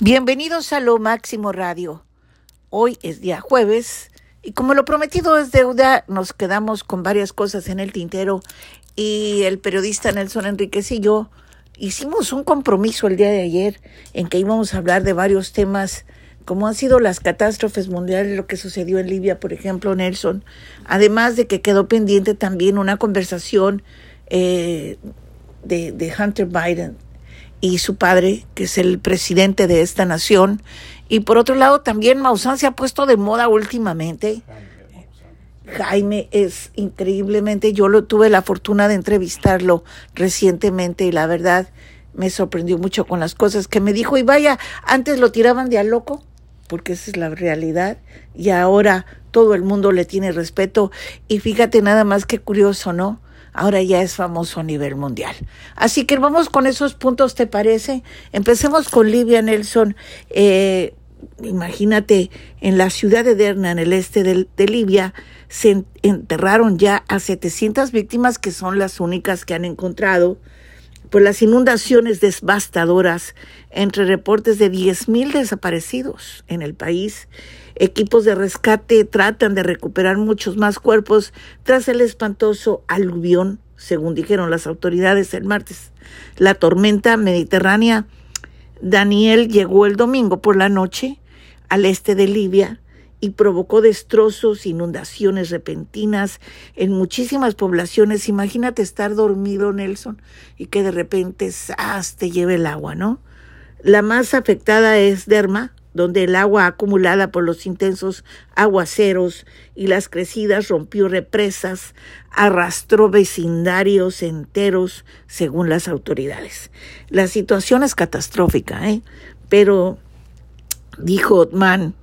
Bienvenidos a Lo Máximo Radio. Hoy es día jueves y como lo prometido es deuda, nos quedamos con varias cosas en el tintero y el periodista Nelson Enríquez y yo hicimos un compromiso el día de ayer en que íbamos a hablar de varios temas como han sido las catástrofes mundiales, lo que sucedió en Libia, por ejemplo, Nelson, además de que quedó pendiente también una conversación eh, de, de Hunter Biden y su padre, que es el presidente de esta nación. Y por otro lado, también Maussan se ha puesto de moda últimamente. Jaime es increíblemente, yo lo tuve la fortuna de entrevistarlo recientemente y la verdad me sorprendió mucho con las cosas que me dijo. Y vaya, antes lo tiraban de a loco, porque esa es la realidad, y ahora todo el mundo le tiene respeto. Y fíjate nada más que curioso, ¿no? Ahora ya es famoso a nivel mundial. Así que vamos con esos puntos, ¿te parece? Empecemos con Libia Nelson. Eh, imagínate, en la ciudad de Derna, en el este de, Libia, se enterraron ya a 700 víctimas, que son las únicas que han encontrado, por las inundaciones devastadoras, entre reportes de 10.000 desaparecidos en el país Equipos de rescate tratan de recuperar muchos más cuerpos tras el espantoso aluvión, según dijeron las autoridades el martes. La tormenta mediterránea Daniel llegó el domingo por la noche al este de Libia y provocó destrozos, inundaciones repentinas en muchísimas poblaciones. Imagínate estar dormido, Nelson, y que de repente ¡zas! te lleve el agua, ¿no? La más afectada es Derma, donde el agua acumulada por los intensos aguaceros y las crecidas rompió represas, arrastró vecindarios enteros, según las autoridades. La situación es catastrófica, ¿eh? pero dijo Otman,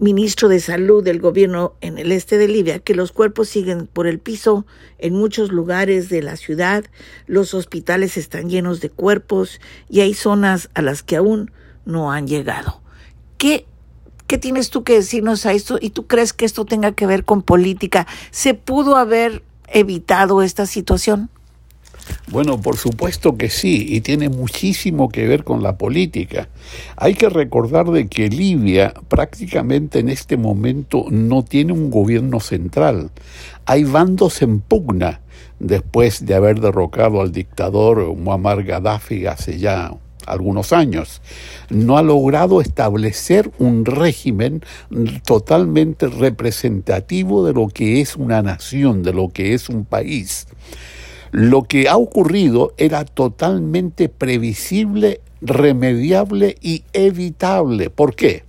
ministro de Salud del gobierno en el este de Libia, que los cuerpos siguen por el piso en muchos lugares de la ciudad, los hospitales están llenos de cuerpos y hay zonas a las que aún no han llegado. ¿Qué, ¿Qué tienes tú que decirnos a esto? ¿Y tú crees que esto tenga que ver con política? ¿Se pudo haber evitado esta situación? Bueno, por supuesto que sí, y tiene muchísimo que ver con la política. Hay que recordar de que Libia prácticamente en este momento no tiene un gobierno central. Hay bandos en pugna después de haber derrocado al dictador Muammar Gaddafi hace ya algunos años, no ha logrado establecer un régimen totalmente representativo de lo que es una nación, de lo que es un país. Lo que ha ocurrido era totalmente previsible, remediable y evitable. ¿Por qué?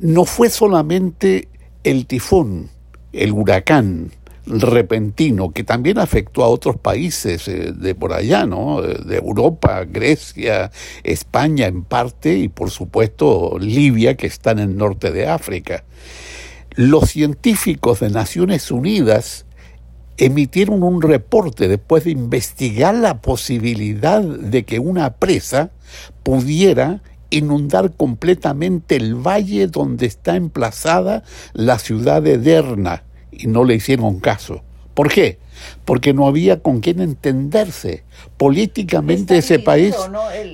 No fue solamente el tifón, el huracán, repentino que también afectó a otros países eh, de por allá, ¿no? De Europa, Grecia, España en parte y por supuesto Libia que está en el norte de África. Los científicos de Naciones Unidas emitieron un reporte después de investigar la posibilidad de que una presa pudiera inundar completamente el valle donde está emplazada la ciudad de Derna, y no le hicieron caso. ¿Por qué? Porque no había con quién entenderse. Políticamente ese país,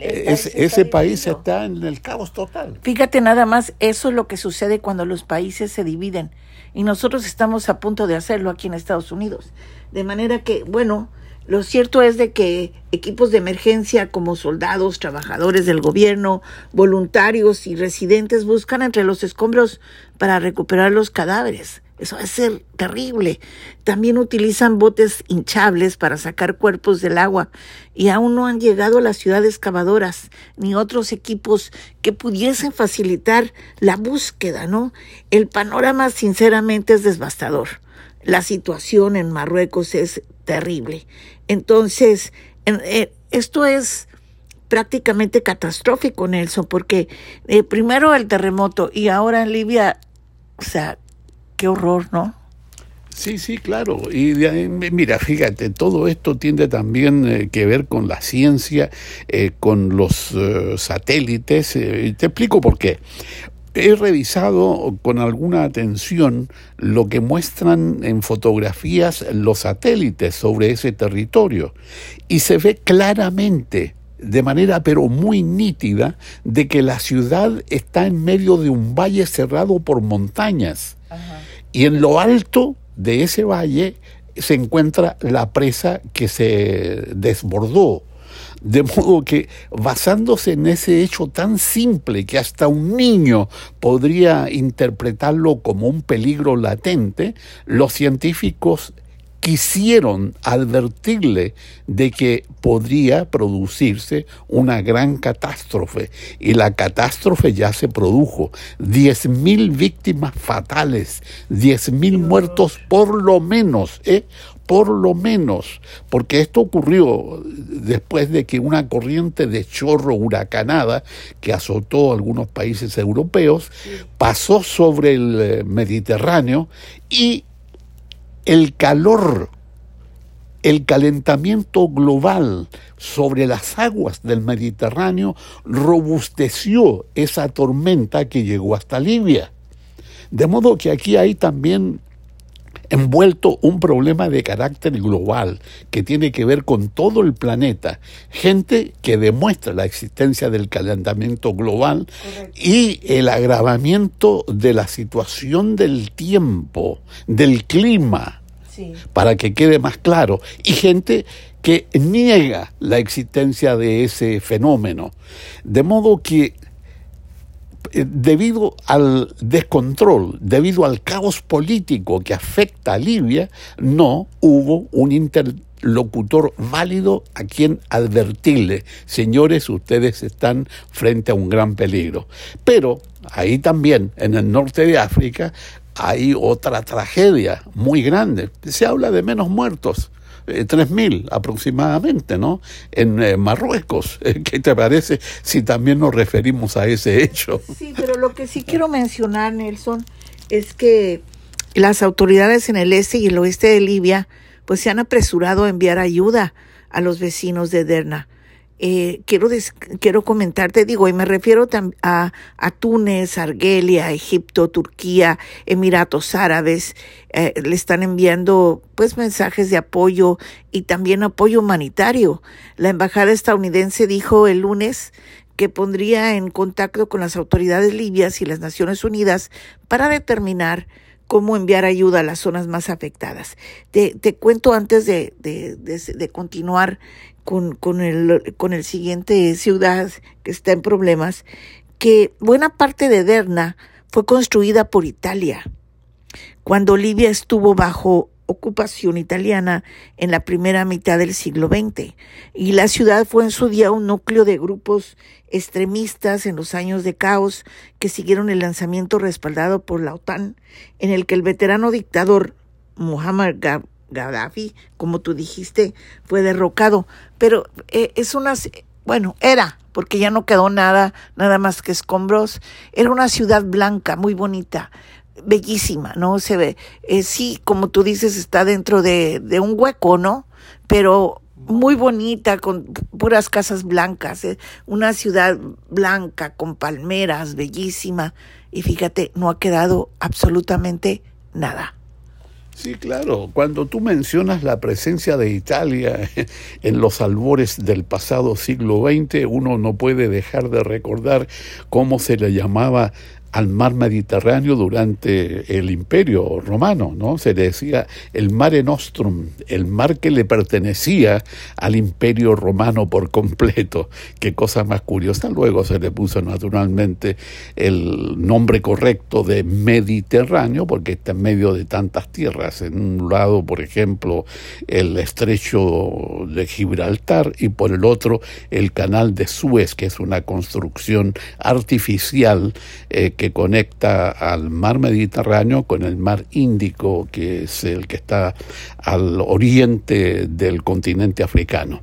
ese país está en el caos total. Fíjate nada más, eso es lo que sucede cuando los países se dividen. Y nosotros estamos a punto de hacerlo aquí en Estados Unidos. De manera que, bueno, lo cierto es de que equipos de emergencia como soldados, trabajadores del gobierno, voluntarios y residentes buscan entre los escombros para recuperar los cadáveres. Eso va a ser terrible. También utilizan botes hinchables para sacar cuerpos del agua y aún no han llegado a las ciudades excavadoras ni otros equipos que pudiesen facilitar la búsqueda, ¿no? El panorama sinceramente es devastador. La situación en Marruecos es terrible. Entonces, eh, esto es prácticamente catastrófico, Nelson, porque eh, primero el terremoto y ahora en Libia, o sea, horror, ¿no? Sí, sí, claro. Y mira, fíjate, todo esto tiene también eh, que ver con la ciencia, eh, con los eh, satélites. te explico por qué. He revisado con alguna atención lo que muestran en fotografías los satélites sobre ese territorio y se ve claramente de manera pero muy nítida de que la ciudad está en medio de un valle cerrado por montañas. Y en lo alto de ese valle se encuentra la presa que se desbordó. De modo que, basándose en ese hecho tan simple que hasta un niño podría interpretarlo como un peligro latente, los científicos quisieron advertirle de que podría producirse una gran catástrofe y la catástrofe ya se produjo. Diez mil víctimas fatales, diez mil muertos por lo menos, ¿eh? por lo menos, porque esto ocurrió después de que una corriente de chorro huracanada que azotó algunos países europeos pasó sobre el eh, Mediterráneo y el calor, el calentamiento global sobre las aguas del Mediterráneo robusteció esa tormenta que llegó hasta Libia. De modo que aquí hay también envuelto un problema de carácter global que tiene que ver con todo el planeta, gente que demuestra la existencia del calentamiento global y el agravamiento de la situación del tiempo, del clima, para que quede más claro, y gente que niega la existencia de ese fenómeno. De modo que debido al descontrol, debido al caos político que afecta a Libia, no hubo un interlocutor válido a quien advertirle, señores, ustedes están frente a un gran peligro. Pero ahí también, en el norte de África, hay otra tragedia muy grande. Se habla de menos muertos, eh, tres mil aproximadamente, ¿no? En eh, Marruecos. ¿Qué te parece si también nos referimos a ese hecho? Sí, pero lo que sí quiero mencionar, Nelson, es que las autoridades en el este y el oeste de Libia pues se han apresurado a enviar ayuda a los vecinos de Derna. Eh, quiero, quiero comentarte, digo, y me refiero a, a Túnez, Argelia, Egipto, Turquía, Emiratos Árabes, eh, le están enviando pues mensajes de apoyo y también apoyo humanitario. La embajada estadounidense dijo el lunes que pondría en contacto con las autoridades libias y las Naciones Unidas para determinar cómo enviar ayuda a las zonas más afectadas. Te, te cuento antes de, de, de continuar con, con, el, con el siguiente ciudad que está en problemas, que buena parte de Derna fue construida por Italia. Cuando Libia estuvo bajo ocupación italiana en la primera mitad del siglo XX, y la ciudad fue en su día un núcleo de grupos extremistas en los años de caos que siguieron el lanzamiento respaldado por la OTAN, en el que el veterano dictador Muhammad Gaddafi, como tú dijiste, fue derrocado. Pero eh, es una, bueno, era, porque ya no quedó nada, nada más que escombros. Era una ciudad blanca, muy bonita, bellísima, ¿no? Se ve, eh, sí, como tú dices, está dentro de, de un hueco, ¿no? Pero muy bonita, con puras casas blancas, ¿eh? una ciudad blanca, con palmeras, bellísima. Y fíjate, no ha quedado absolutamente nada. Sí, claro. Cuando tú mencionas la presencia de Italia en los albores del pasado siglo XX, uno no puede dejar de recordar cómo se le llamaba al mar Mediterráneo durante el imperio romano, ¿no? Se le decía el mare nostrum, el mar que le pertenecía al imperio romano por completo. Qué cosa más curiosa. Luego se le puso naturalmente el nombre correcto de Mediterráneo, porque está en medio de tantas tierras. En un lado, por ejemplo, el estrecho de Gibraltar y por el otro el canal de Suez, que es una construcción artificial eh, que que conecta al mar Mediterráneo con el mar Índico, que es el que está al oriente del continente africano.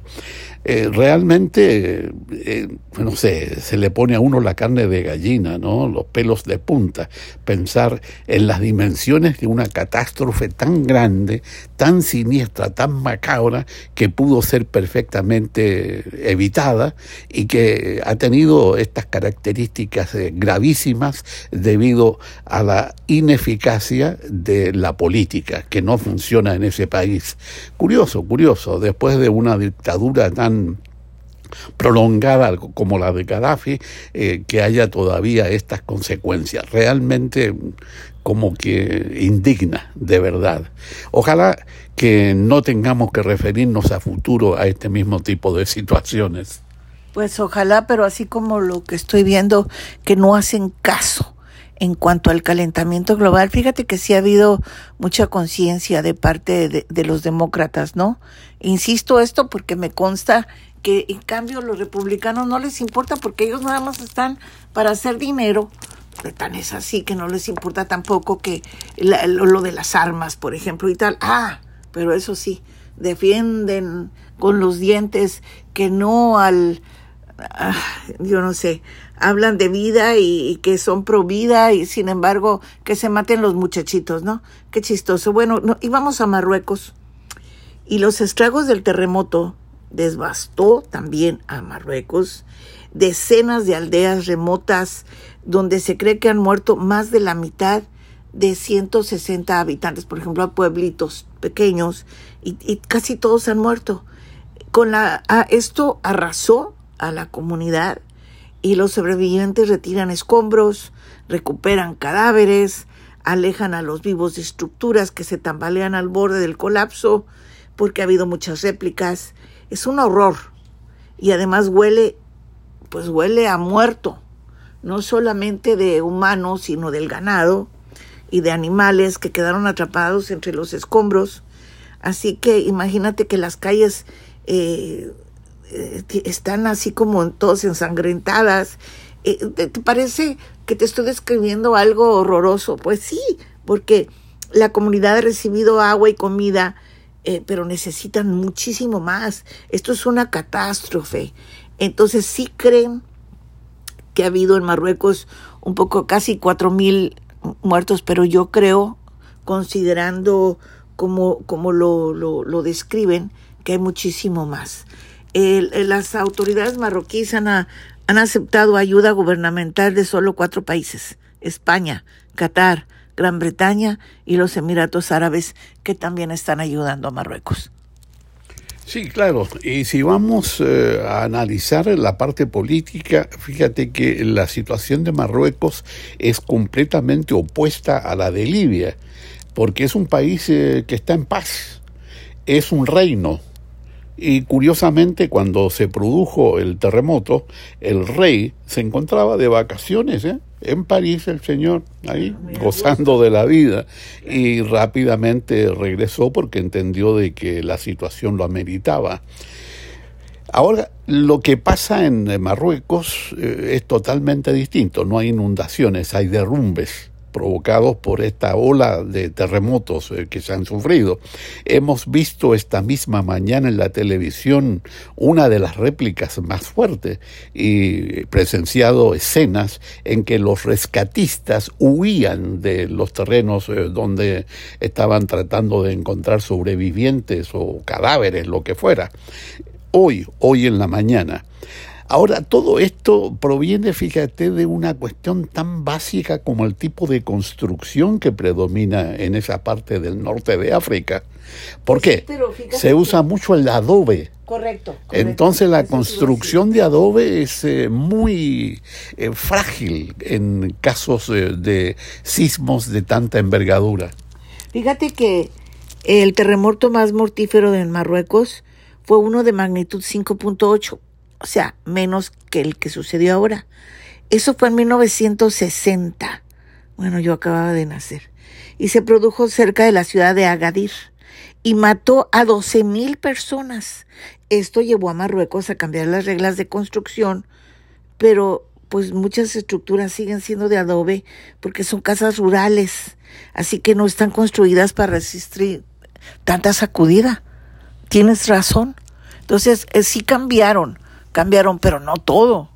Eh, realmente, eh, no sé, se le pone a uno la carne de gallina, ¿no? Los pelos de punta. Pensar en las dimensiones de una catástrofe tan grande, tan siniestra, tan macabra, que pudo ser perfectamente evitada y que ha tenido estas características eh, gravísimas debido a la ineficacia de la política, que no funciona en ese país. Curioso, curioso, después de una dictadura tan prolongada como la de Gaddafi, eh, que haya todavía estas consecuencias. Realmente como que indigna, de verdad. Ojalá que no tengamos que referirnos a futuro a este mismo tipo de situaciones. Pues ojalá, pero así como lo que estoy viendo, que no hacen caso en cuanto al calentamiento global, fíjate que sí ha habido mucha conciencia de parte de, los demócratas, ¿no? Insisto esto porque me consta que en cambio los republicanos no les importa porque ellos nada más están para hacer dinero. Tan es así que no les importa tampoco que la, lo de las armas, por ejemplo, y tal. Ah, pero eso sí, defienden con los dientes que no al, ah, yo no sé, hablan de vida y, que son pro vida y sin embargo que se maten los muchachitos, ¿no? Qué chistoso. Bueno, no, íbamos a Marruecos y los estragos del terremoto devastó también a Marruecos, decenas de aldeas remotas donde se cree que han muerto más de la mitad de 160 habitantes, por ejemplo, pueblitos pequeños, y, casi todos han muerto. Con la, a, esto arrasó a la comunidad y los sobrevivientes retiran escombros, recuperan cadáveres, alejan a los vivos de estructuras que se tambalean al borde del colapso, porque ha habido muchas réplicas. Es un horror. Y además huele, pues huele a muerto, no solamente de humanos, sino del ganado y de animales que quedaron atrapados entre los escombros. Así que imagínate que las calles eh, eh, están así como todas ensangrentadas. Eh, ¿Te parece que te estoy describiendo algo horroroso? Pues sí, porque la comunidad ha recibido agua y comida, eh, pero necesitan muchísimo más. Esto es una catástrofe. Entonces sí creen que ha habido en Marruecos un poco casi cuatro mil muertos, pero yo creo, considerando como, como lo, lo, lo describen, que hay muchísimo más. Las autoridades marroquíes han, han aceptado ayuda gubernamental de solo cuatro países, España, Qatar, Gran Bretaña y los Emiratos Árabes, que también están ayudando a Marruecos. Sí, claro. Y si vamos eh, a analizar la parte política, fíjate que la situación de Marruecos es completamente opuesta a la de Libia, porque es un país eh, que está en paz, es un reino, y curiosamente, cuando se produjo el terremoto, el rey se encontraba de vacaciones ¿eh? en París, el señor, ahí, gozando de la vida, y rápidamente regresó porque entendió de que la situación lo ameritaba. Ahora, lo que pasa en Marruecos eh, es totalmente distinto. No hay inundaciones, hay derrumbes provocados por esta ola de terremotos eh, que se han sufrido. Hemos visto esta misma mañana en la televisión una de las réplicas más fuertes y presenciado escenas en que los rescatistas huían de los terrenos eh, donde estaban tratando de encontrar sobrevivientes o cadáveres, lo que fuera. Hoy, hoy en la mañana, Ahora, todo esto proviene, fíjate, de una cuestión tan básica como el tipo de construcción que predomina en esa parte del norte de África. ¿Por qué? Se usa mucho el adobe. Correcto. correcto. Entonces la construcción de adobe es eh, muy eh, frágil en casos eh, de sismos de tanta envergadura. Fíjate que el terremoto más mortífero en Marruecos fue uno de magnitud 5.8 o sea, menos que el que sucedió ahora. Eso fue en 1960. Bueno, yo acababa de nacer. Y se produjo cerca de la ciudad de Agadir y mató a 12 mil personas. Esto llevó a Marruecos a cambiar las reglas de construcción, pero pues muchas estructuras siguen siendo de adobe porque son casas rurales, así que no están construidas para resistir tanta sacudida. Tienes razón. Entonces, eh, sí cambiaron cambiaron, pero no todo.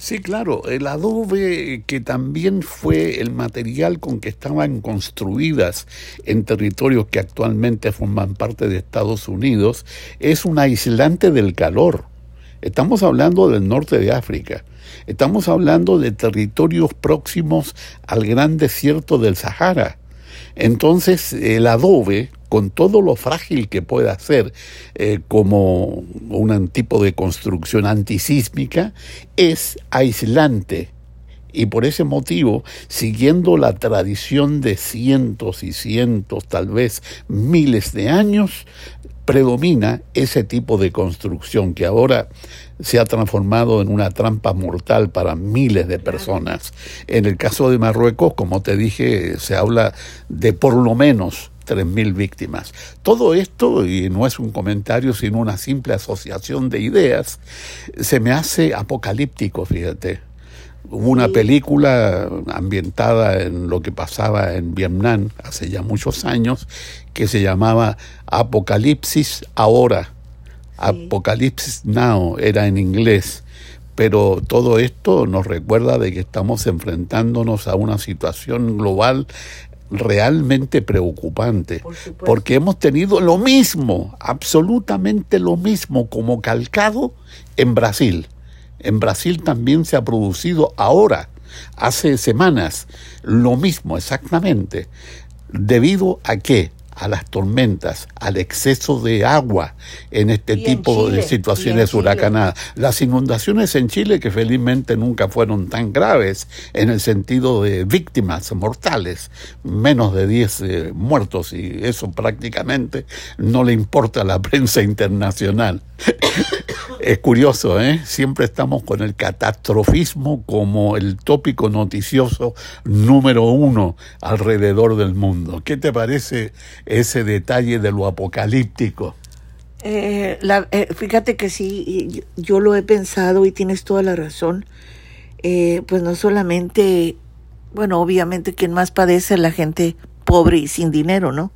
Sí, claro, el adobe que también fue el material con que estaban construidas en territorios que actualmente forman parte de Estados Unidos, es un aislante del calor. Estamos hablando del norte de África. Estamos hablando de territorios próximos al gran desierto del Sahara. Entonces, el adobe con todo lo frágil que pueda ser eh, como un tipo de construcción antisísmica, es aislante. Y por ese motivo, siguiendo la tradición de cientos y cientos, tal vez miles de años, predomina ese tipo de construcción que ahora se ha transformado en una trampa mortal para miles de personas. En el caso de Marruecos, como te dije, se habla de por lo menos 3.000 víctimas. Todo esto, y no es un comentario, sino una simple asociación de ideas, se me hace apocalíptico, fíjate. Hubo una película ambientada en lo que pasaba en Vietnam hace ya muchos años que se llamaba Apocalipsis Ahora. Apocalipsis Now era en inglés. Pero todo esto nos recuerda de que estamos enfrentándonos a una situación global realmente preocupante, porque hemos tenido lo mismo, absolutamente lo mismo como calcado en Brasil. En Brasil también se ha producido ahora, hace semanas, lo mismo exactamente. ¿Debido a qué? A las tormentas, al exceso de agua en este tipo de situaciones huracanadas. Las inundaciones en Chile, que felizmente nunca fueron tan graves en el sentido de víctimas mortales, menos de 10 eh, muertos, y eso prácticamente no le importa a la prensa internacional. es curioso, ¿eh? Siempre estamos con el catastrofismo como el tópico noticioso número uno alrededor del mundo. ¿Qué te parece ese detalle de lo apocalíptico? Eh, eh, fíjate que sí, yo lo he pensado y tienes toda la razón. Eh, pues no solamente, bueno, obviamente quien más padece es la gente pobre y sin dinero, ¿no?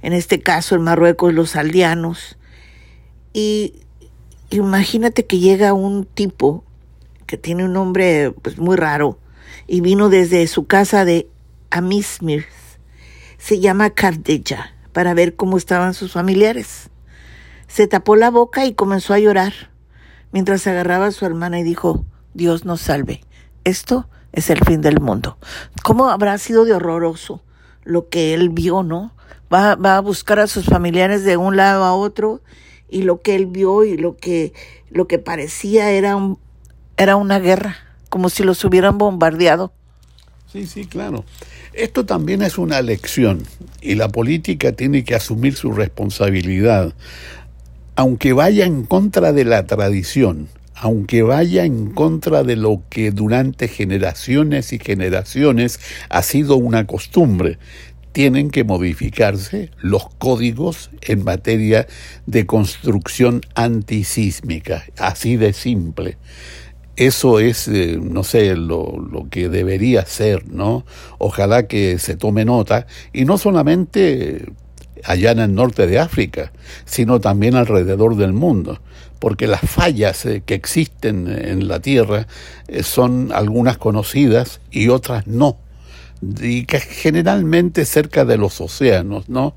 En este caso en Marruecos los aldeanos. Y imagínate que llega un tipo que tiene un nombre pues, muy raro y vino desde su casa de Amismir. Se llama Cardeja para ver cómo estaban sus familiares. Se tapó la boca y comenzó a llorar mientras agarraba a su hermana y dijo, Dios nos salve, esto es el fin del mundo. ¿Cómo habrá sido de horroroso lo que él vio, no? Va, va a buscar a sus familiares de un lado a otro y lo que él vio y lo que, lo que parecía era, un, era una guerra, como si los hubieran bombardeado. Sí, sí, claro. Esto también es una lección y la política tiene que asumir su responsabilidad, aunque vaya en contra de la tradición, aunque vaya en contra de lo que durante generaciones y generaciones ha sido una costumbre tienen que modificarse los códigos en materia de construcción antisísmica, así de simple. Eso es, eh, no sé, lo, lo, que debería ser, ¿no? Ojalá que se tome nota, y no solamente allá en el norte de África, sino también alrededor del mundo, porque las fallas eh, que existen en la Tierra eh, son algunas conocidas y otras no y que generalmente cerca de los océanos, ¿no?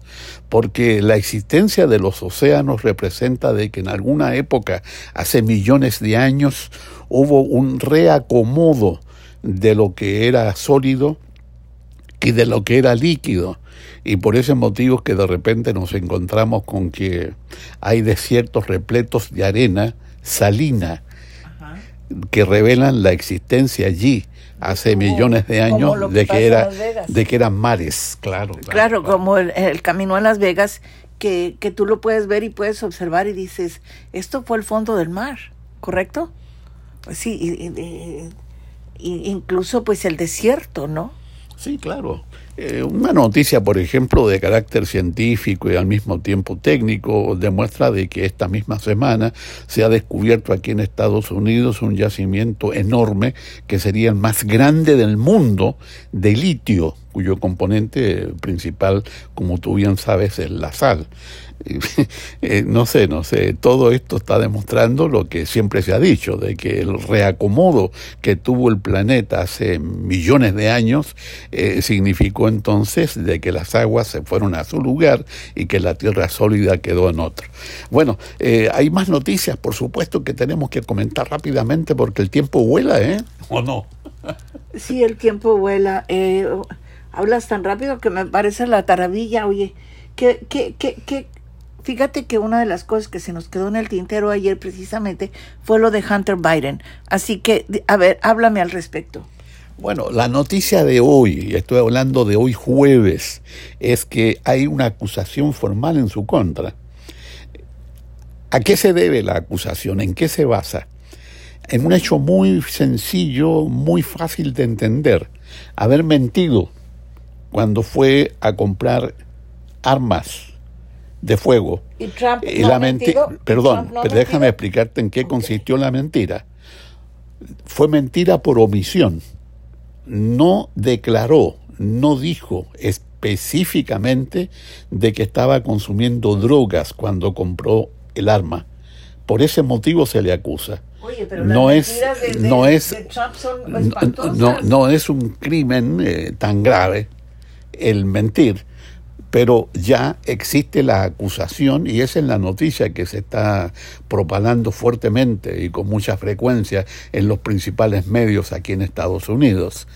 Porque la existencia de los océanos representa de que en alguna época, hace millones de años, hubo un reacomodo de lo que era sólido y de lo que era líquido. Y por ese motivo es que de repente nos encontramos con que hay desiertos repletos de arena salina que revelan la existencia allí hace millones de años de que era de que eran mares, claro. Claro, como el, camino a Las Vegas que, que tú lo puedes ver y puedes observar y dices, esto fue el fondo del mar, ¿correcto? Pues sí, y, incluso pues el desierto, ¿no? Sí, claro. Eh, una noticia, por ejemplo, de carácter científico y al mismo tiempo técnico, demuestra de que esta misma semana se ha descubierto aquí en Estados Unidos un yacimiento enorme que sería el más grande del mundo de litio, cuyo componente principal, como tú bien sabes, es la sal. Eh, no sé, no sé, todo esto está demostrando lo que siempre se ha dicho, de que el reacomodo que tuvo el planeta hace millones de años eh, significó entonces de que las aguas se fueron a su lugar y que la tierra sólida quedó en otro. Bueno, eh, hay más noticias, por supuesto, que tenemos que comentar rápidamente porque el tiempo vuela, ¿eh? ¿O no? Sí, el tiempo vuela. hablas tan rápido que me parece la taravilla, oye que, que, que, que, fíjate que una de las cosas que se nos quedó en el tintero ayer precisamente fue lo de Hunter Biden. Así que, a ver, háblame al respecto. Bueno, la noticia de hoy, estoy hablando de hoy jueves, es que hay una acusación formal en su contra. ¿A qué se debe la acusación? ¿En qué se basa? En un hecho muy sencillo, muy fácil de entender. Haber mentido cuando fue a comprar armas de fuego. ¿Y Trump Y no la? Perdón, ¿Trump no ha pero déjame mentido? explicarte en qué consistió la mentira. Fue mentira por omisión. No declaró, no dijo específicamente de que estaba consumiendo drogas cuando compró el arma. Por ese motivo se le acusa. Oye, pero no las es, de, de- no es, de Trump son no, espantosas. no, no es un crimen eh, tan grave el mentir, pero ya existe la acusación y es la noticia que se está propagando fuertemente y con mucha frecuencia en los principales medios aquí en Estados Unidos.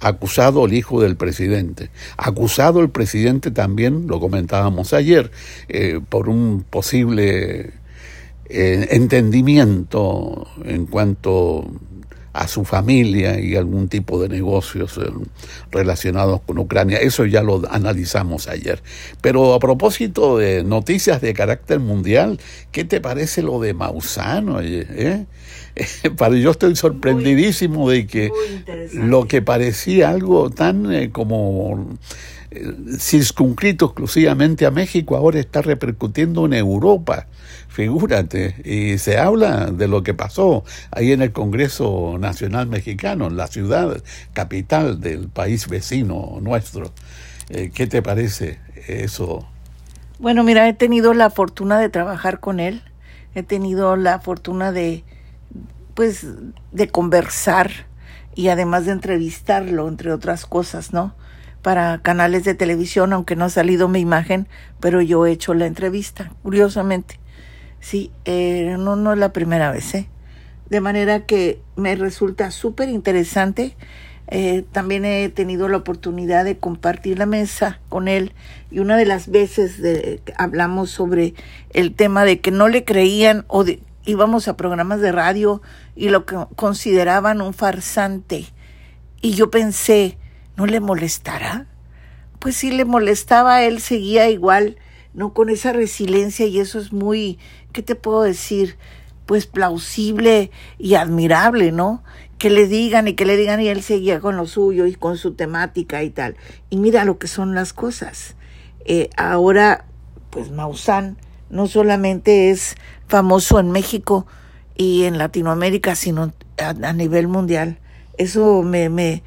Acusado el hijo del presidente. Acusado el presidente también, lo comentábamos ayer, eh, por un posible eh, entendimiento en cuanto a su familia y algún tipo de negocios eh, relacionados con Ucrania. Eso ya lo analizamos ayer. Pero a propósito de noticias de carácter mundial, ¿qué te parece lo de Mausano? eh? Para yo estoy sorprendidísimo de que lo que parecía algo tan eh, como eh, circunscrito exclusivamente a México ahora está repercutiendo en Europa. Figúrate, y se habla de lo que pasó ahí en el Congreso Nacional Mexicano, en la ciudad capital del país vecino nuestro. Eh, ¿Qué te parece eso? Bueno, mira, he tenido la fortuna de trabajar con él. He tenido la fortuna de, pues, de conversar y además de entrevistarlo, entre otras cosas, ¿no? Para canales de televisión, aunque no ha salido mi imagen, pero yo he hecho la entrevista, curiosamente. Sí, eh, no, no es la primera vez, ¿eh? De manera que me resulta súper interesante. Eh, también he tenido la oportunidad de compartir la mesa con él y una de las veces de, hablamos sobre el tema de que no le creían o de, íbamos a programas de radio y lo que consideraban un farsante. Y yo pensé, ¿no le molestará? Pues sí le molestaba, él seguía igual, no con esa resiliencia y eso es muy, ¿qué te puedo decir? Pues plausible y admirable, ¿no? Que le digan y que le digan y él seguía con lo suyo y con su temática y tal. Y mira lo que son las cosas. Eh, ahora, pues Maussan no solamente es famoso en México y en Latinoamérica, sino a, nivel mundial. Eso me,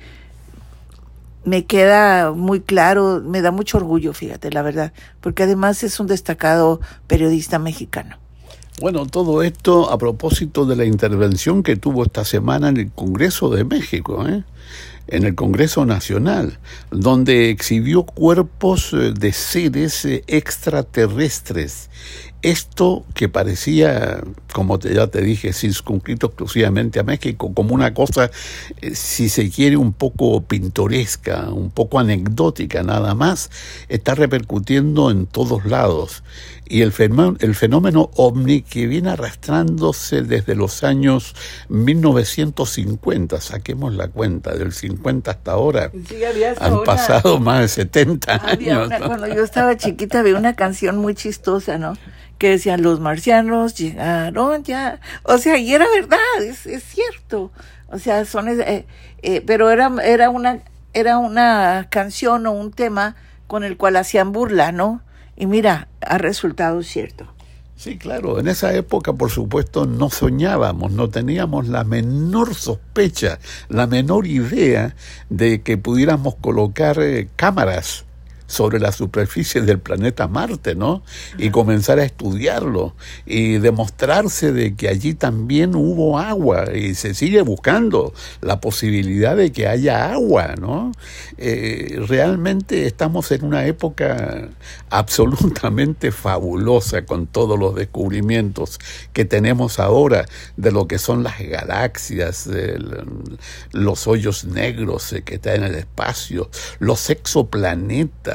me queda muy claro, me da mucho orgullo, fíjate, la verdad, porque además es un destacado periodista mexicano. Bueno, todo esto a propósito de la intervención que tuvo esta semana en el Congreso de México, ¿eh? en el Congreso Nacional, donde exhibió cuerpos eh, de seres eh, extraterrestres. Esto que parecía, como te, ya te dije, circunscrito exclusivamente a México, como una cosa, eh, si se quiere, un poco pintoresca, un poco anecdótica nada más, está repercutiendo en todos lados. Y el fenómeno, el fenómeno ovni que viene arrastrándose desde los años 1950, saquemos la cuenta, del 50 hasta ahora, han pasado más de 70 Había años. una- ¿no? cuando yo estaba chiquita había una canción muy chistosa, ¿no? Que decían, los marcianos llegaron ya. O sea, y era verdad, es, es cierto. O sea, son, eh, eh, pero era, era una, era una canción o un tema con el cual hacían burla, ¿no? Y mira, ha resultado cierto. Sí, claro, en esa época, por supuesto, no soñábamos, no teníamos la menor sospecha, la menor idea de que pudiéramos colocar eh, cámaras sobre la superficie del planeta Marte, ¿no? Y comenzar a estudiarlo y demostrarse de que allí también hubo agua y se sigue buscando la posibilidad de que haya agua, ¿no? Eh, realmente estamos en una época absolutamente fabulosa con todos los descubrimientos que tenemos ahora de lo que son las galaxias, el- los hoyos negros eh, que están en el espacio, los exoplanetas,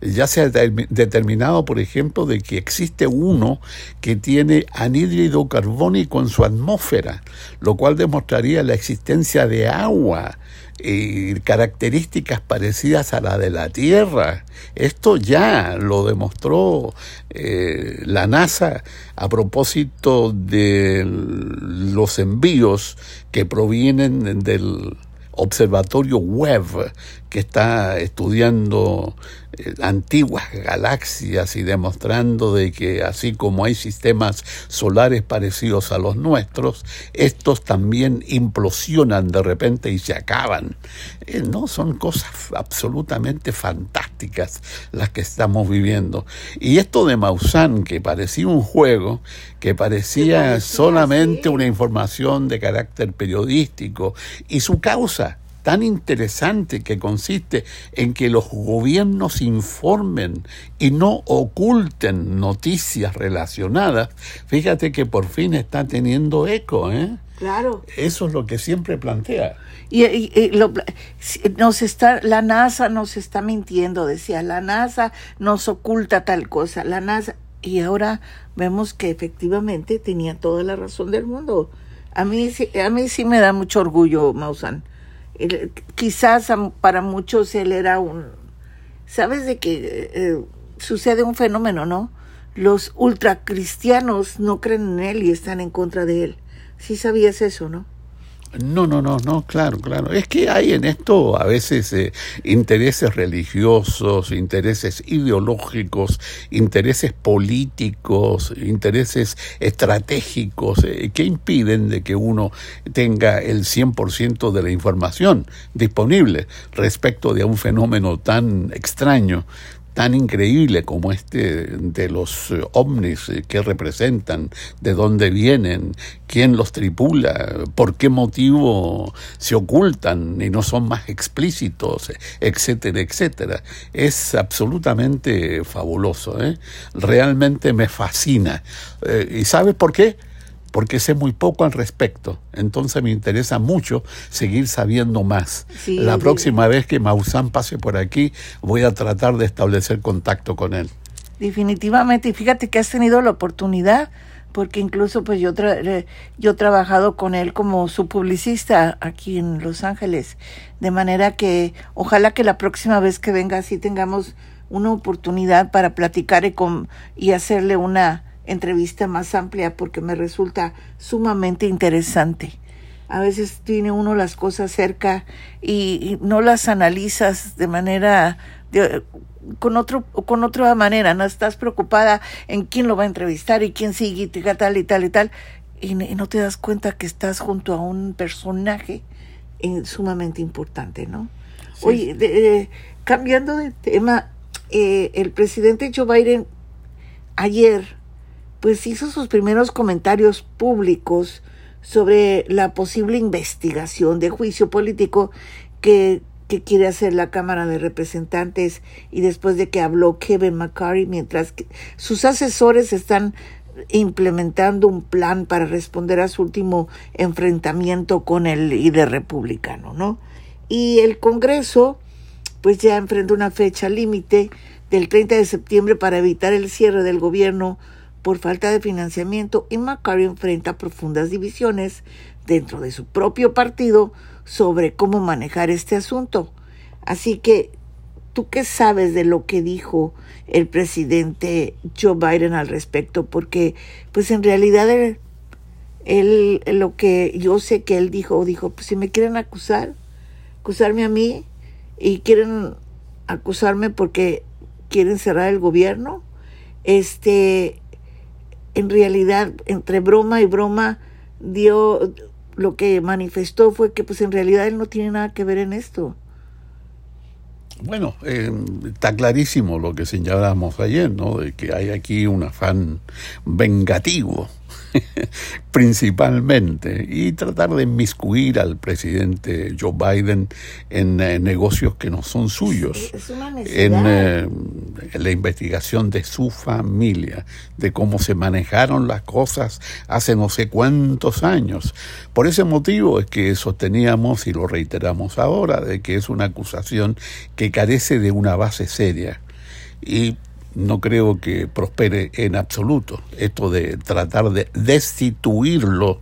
Ya se ha determinado, por ejemplo, de que existe uno que tiene anhídrido carbónico en su atmósfera, lo cual demostraría la existencia de agua y características parecidas a la de la Tierra. Esto ya lo demostró eh, la NASA a propósito de los envíos que provienen del observatorio Webb que está estudiando eh, antiguas galaxias y demostrando de que así como hay sistemas solares parecidos a los nuestros, estos también implosionan de repente y se acaban. Eh, no son cosas absolutamente fantásticas las que estamos viviendo. Y esto de Maussan, que parecía un juego, que parecía solamente una información de carácter periodístico, y su causa, tan interesante que consiste en que los gobiernos informen y no oculten noticias relacionadas, fíjate que por fin está teniendo eco, ¿eh? Claro. Eso es lo que siempre plantea. Y, nos está, la NASA nos está mintiendo, decía, la NASA nos oculta tal cosa, la NASA, y ahora vemos que efectivamente tenía toda la razón del mundo. A mí, a mí sí me da mucho orgullo, Mausan quizás para muchos él era un... ¿Sabes de que eh, sucede un fenómeno, no? Los ultracristianos no creen en él y están en contra de él. Sí sabías eso, ¿no? No, no, no, no, claro, claro. Es que hay en esto a veces eh, intereses religiosos, intereses ideológicos, intereses políticos, intereses estratégicos eh, que impiden de que uno tenga el 100% de la información disponible respecto de un fenómeno tan extraño tan increíble como este de los eh, ovnis eh, que representan, de dónde vienen, quién los tripula, por qué motivo se ocultan y no son más explícitos, etcétera, etcétera. Es absolutamente fabuloso, ¿eh? realmente me fascina. ¿Y sabes por qué? Porque sé muy poco al respecto. Entonces me interesa mucho seguir sabiendo más. la próxima vez que Maussan pase por aquí, voy a tratar de establecer contacto con él. Definitivamente, y fíjate que has tenido la oportunidad, porque incluso pues yo, yo he trabajado con él como su publicista aquí en Los Ángeles, de manera que ojalá que la próxima vez que venga así tengamos una oportunidad para platicar y, con, y hacerle una entrevista más amplia porque me resulta sumamente interesante. A veces tiene uno las cosas cerca y, no las analizas de manera con otro con otra manera, no estás preocupada en quién lo va a entrevistar y quién sigue y tal y tal y tal y, no te das cuenta que estás junto a un personaje eh, sumamente importante, ¿no? Oye, cambiando de tema, eh, el presidente Joe Biden ayer pues hizo sus primeros comentarios públicos sobre la posible investigación de juicio político que, que quiere hacer la Cámara de Representantes y después de que habló Kevin McCarthy, mientras que sus asesores están implementando un plan para responder a su último enfrentamiento con el líder republicano, ¿no? Y el Congreso, pues ya enfrenta una fecha límite del 30 de septiembre para evitar el cierre del gobierno por falta de financiamiento y McCarthy enfrenta profundas divisiones dentro de su propio partido sobre cómo manejar este asunto. Así que, ¿tú qué sabes de lo que dijo el presidente Joe Biden al respecto? Porque, pues en realidad, él, lo que yo sé que él dijo, dijo, pues si me quieren acusar, acusarme a mí y quieren acusarme porque quieren cerrar el gobierno, este, en realidad, entre broma y broma, dio lo que manifestó fue que pues en realidad él no tiene nada que ver en esto. Bueno, eh, está clarísimo lo que señalamos ayer, ¿no? De que hay aquí un afán vengativo principalmente, y tratar de inmiscuir al presidente Joe Biden en eh, negocios que no son suyos, en, eh, en la investigación de su familia, de cómo se manejaron las cosas hace no sé cuántos años. Por ese motivo es que sosteníamos, y lo reiteramos ahora, de que es una acusación que carece de una base seria. Y no creo que prospere en absoluto esto de tratar de destituirlo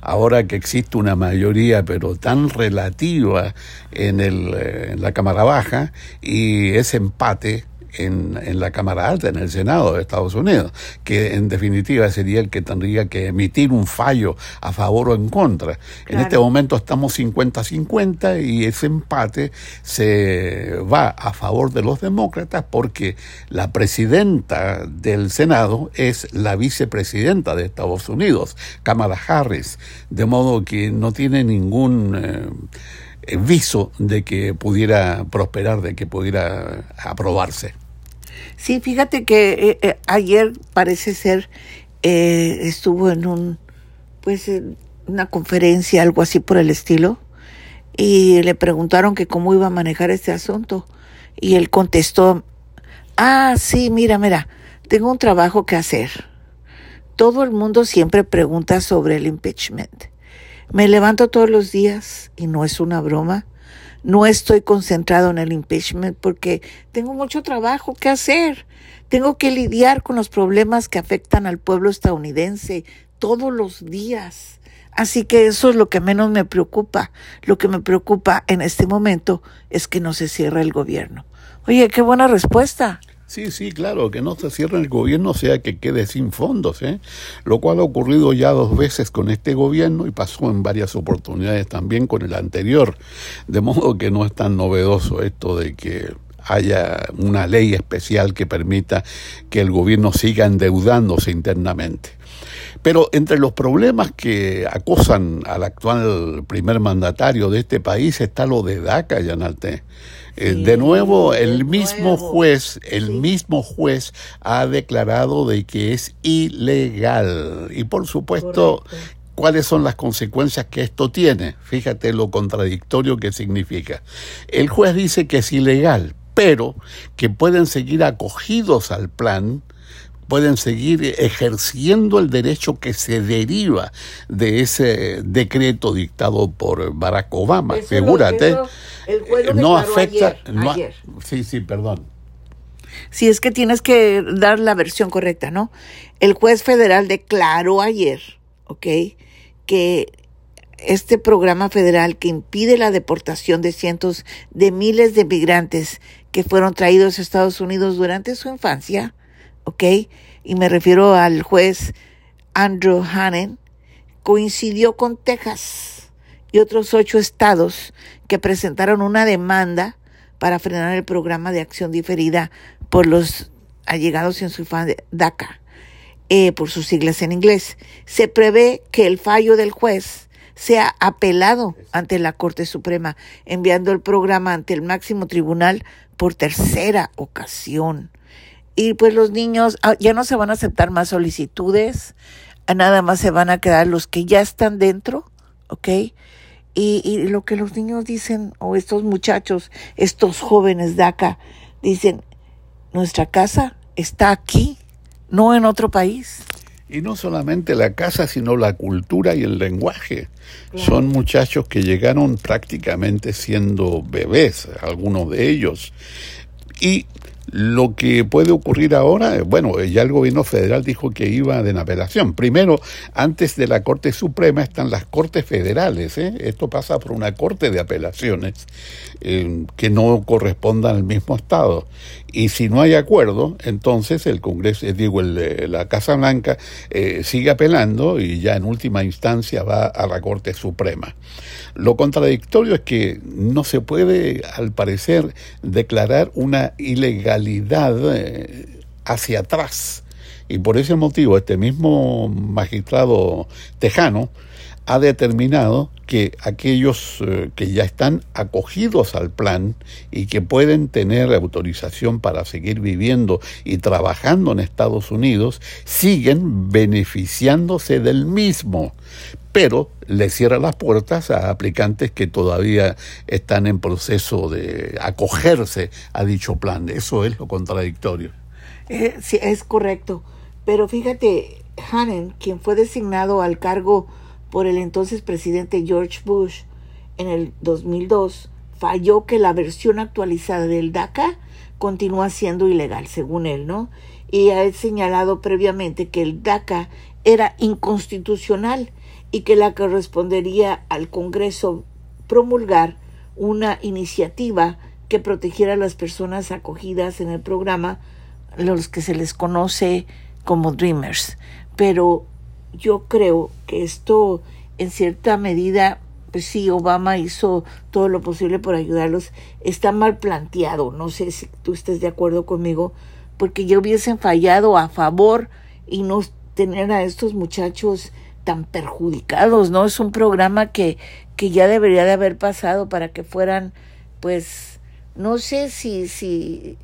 ahora que existe una mayoría pero tan relativa en, el, eh, en la Cámara Baja y ese empate en, en, la Cámara Alta, en el Senado de Estados Unidos, que en definitiva sería el que tendría que emitir un fallo a favor o en contra. En este momento estamos 50-50 y ese empate se va a favor de los demócratas porque la presidenta del Senado es la vicepresidenta de Estados Unidos, Kamala Harris, de modo que no tiene ningún... Eh, viso de que pudiera prosperar, de que pudiera aprobarse. Sí, fíjate que eh, eh, ayer parece ser eh, estuvo en un pues en una conferencia algo así por el estilo y le preguntaron que cómo iba a manejar este asunto y él contestó ah sí mira mira tengo un trabajo que hacer. Todo el mundo siempre pregunta sobre el impeachment. Me levanto todos los días y no es una broma no estoy concentrado en el impeachment porque tengo mucho trabajo que hacer. Tengo que lidiar con los problemas que afectan al pueblo estadounidense todos los días. Así que eso es lo que menos me preocupa. Lo que me preocupa en este momento es que no se cierre el gobierno. Oye, qué buena respuesta. Sí, sí, claro, que no se cierre el gobierno, sea que quede sin fondos, ¿eh? lo cual ha ocurrido ya dos veces con este gobierno y pasó en varias oportunidades también con el anterior, de modo que no es tan novedoso esto de que haya una ley especial que permita que el gobierno siga endeudándose internamente. Pero entre los problemas que acosan al actual primer mandatario de este país está lo de DACA, Yanalte. Eh, de nuevo, el mismo juez, el mismo juez ha declarado de que es ilegal. Y por supuesto, ¿cuáles son las consecuencias que esto tiene? Fíjate lo contradictorio que significa. El juez dice que es ilegal, pero que pueden seguir acogidos al plan pueden seguir ejerciendo el derecho que se deriva de ese decreto dictado por Barack Obama. Figúrate, no afecta. sí, sí, perdón. Si es que tienes que dar la versión correcta, ¿no? El juez federal declaró ayer, ¿ok? Que este programa federal que impide la deportación de cientos de miles de migrantes que fueron traídos a Estados Unidos durante su infancia, ¿ok? Y me refiero al juez Andrew Hannon, coincidió con Texas y otros ocho estados que presentaron una demanda para frenar el programa de acción diferida por los allegados en su de DACA, eh, por sus siglas en inglés. Se prevé que el fallo del juez sea apelado ante la Corte Suprema, enviando el programa ante el máximo tribunal por tercera ocasión. Y pues los niños ah, ya no se van a aceptar más solicitudes, nada más se van a quedar los que ya están dentro, ¿ok? Y, y lo que los niños dicen, o estos muchachos, estos jóvenes de acá, dicen, nuestra casa está aquí, no en otro país. Y no solamente la casa, sino la cultura y el lenguaje. Son muchachos que llegaron prácticamente siendo bebés, algunos de ellos. Y lo que puede ocurrir ahora, bueno, ya el gobierno federal dijo que iba en apelación. Primero, antes de la Corte Suprema están las Cortes Federales. ¿eh? Esto pasa por una Corte de Apelaciones eh, que no correspondan al mismo Estado. Y si no hay acuerdo, entonces el Congreso, eh, digo, el, la Casa Blanca eh, sigue apelando y ya en última instancia va a la Corte Suprema. Lo contradictorio es que no se puede, al parecer, declarar una ilegalidad eh, hacia atrás. Y por ese motivo, este mismo magistrado tejano ha determinado que aquellos eh, que ya están acogidos al plan y que pueden tener autorización para seguir viviendo y trabajando en Estados Unidos, siguen beneficiándose del mismo, pero le cierra las puertas a aplicantes que todavía están en proceso de acogerse a dicho plan. Eso es lo contradictorio. Eh, sí, es correcto. Pero fíjate, Hannon, quien fue designado al cargo por el entonces presidente George Bush en el 2002, falló que la versión actualizada del DACA continúa siendo ilegal, según él, ¿no? Y ha señalado previamente que el DACA era inconstitucional y que la correspondería al Congreso promulgar una iniciativa que protegiera a las personas acogidas en el programa, los que se les conoce como Dreamers. Pero yo creo que esto en cierta medida, pues sí, Obama hizo todo lo posible por ayudarlos. Está mal planteado, no sé si tú estés de acuerdo conmigo, porque ya hubiesen fallado a favor y no tener a estos muchachos tan perjudicados, ¿no? Es un programa que, que ya debería de haber pasado para que fueran, pues, no sé si, si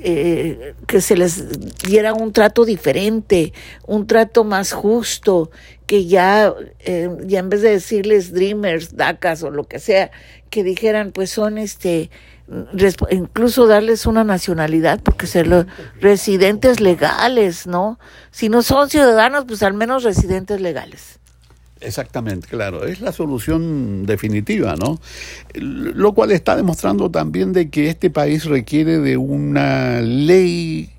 eh, que se les diera un trato diferente, un trato más justo, que ya, eh, ya en vez de decirles dreamers, dacas o lo que sea, que dijeran pues son este, incluso darles una nacionalidad, porque ser los residentes legales, ¿no? Si no son ciudadanos, pues al menos residentes legales. Exactamente, claro, es la solución definitiva, ¿no? Lo cual está demostrando también de que este país requiere de una ley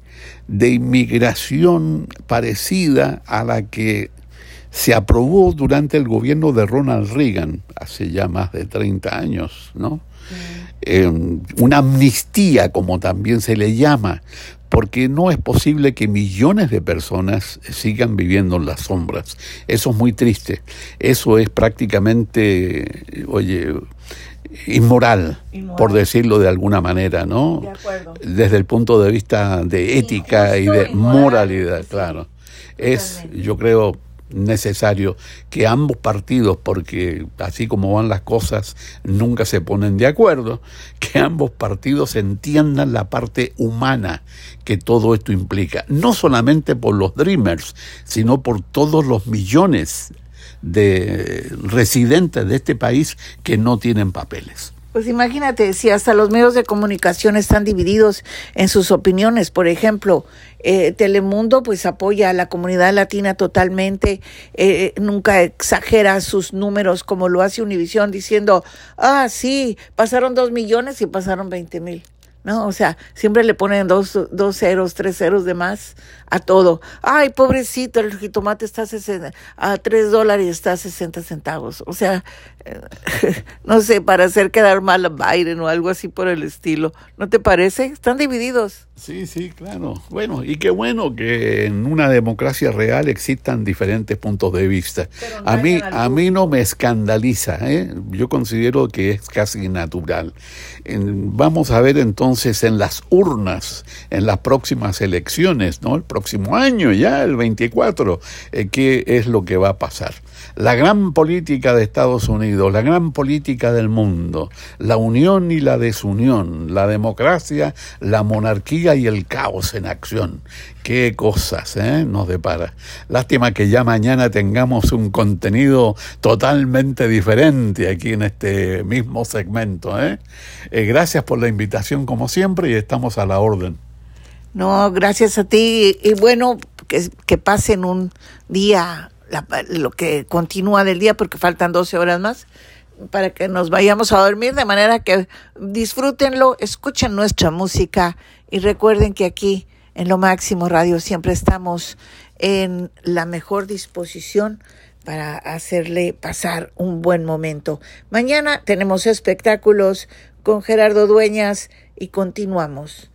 de inmigración parecida a la que se aprobó durante el gobierno de Ronald Reagan, hace ya más de 30 años, ¿no? Eh, una amnistía, como también se le llama, porque no es posible que millones de personas sigan viviendo en las sombras. Eso es muy triste. Eso es prácticamente, oye, inmoral, por decirlo de alguna manera, ¿no? Desde el punto de vista de ética y de moralidad, claro. Es, yo creo, necesario que ambos partidos, porque así como van las cosas, nunca se ponen de acuerdo, que ambos partidos entiendan la parte humana que todo esto implica, no solamente por los Dreamers, sino por todos los millones de residentes de este país que no tienen papeles. Pues imagínate, si hasta los medios de comunicación están divididos en sus opiniones, por ejemplo, eh, Telemundo pues apoya a la comunidad latina totalmente, eh, nunca exagera sus números como lo hace Univisión diciendo, ah, sí, pasaron dos millones y pasaron veinte mil. ¿No? O sea, siempre le ponen dos, dos ceros, tres ceros de más a todo. Ay, pobrecito, el jitomate está a, tres dólares y está a 60 centavos. O sea, eh, no sé, para hacer quedar mal a Biden o algo así por el estilo. ¿No te parece? Están divididos. Sí, sí, claro. Bueno, y qué bueno que en una democracia real existan diferentes puntos de vista. A mí, a mí no me escandaliza, ¿eh? yo considero que es casi natural. vamos a ver entonces en las urnas, en las próximas elecciones, ¿no? El próximo año ya, el 24, eh, qué es lo que va a pasar. La gran política de Estados Unidos, la gran política del mundo, la unión y la desunión, la democracia, la monarquía y el caos en acción. Qué cosas ¿eh? nos depara. Lástima que ya mañana tengamos un contenido totalmente diferente aquí en este mismo segmento. Eh, gracias por la invitación siempre y estamos a la orden. No, gracias a ti y bueno, que, que pasen un día lo que continúa del día porque faltan 12 horas más para que nos vayamos a dormir de manera que disfrútenlo, escuchen nuestra música y recuerden que aquí en Lo Máximo Radio siempre estamos en la mejor disposición para hacerle pasar un buen momento. Mañana tenemos espectáculos con Gerardo Dueñas y continuamos.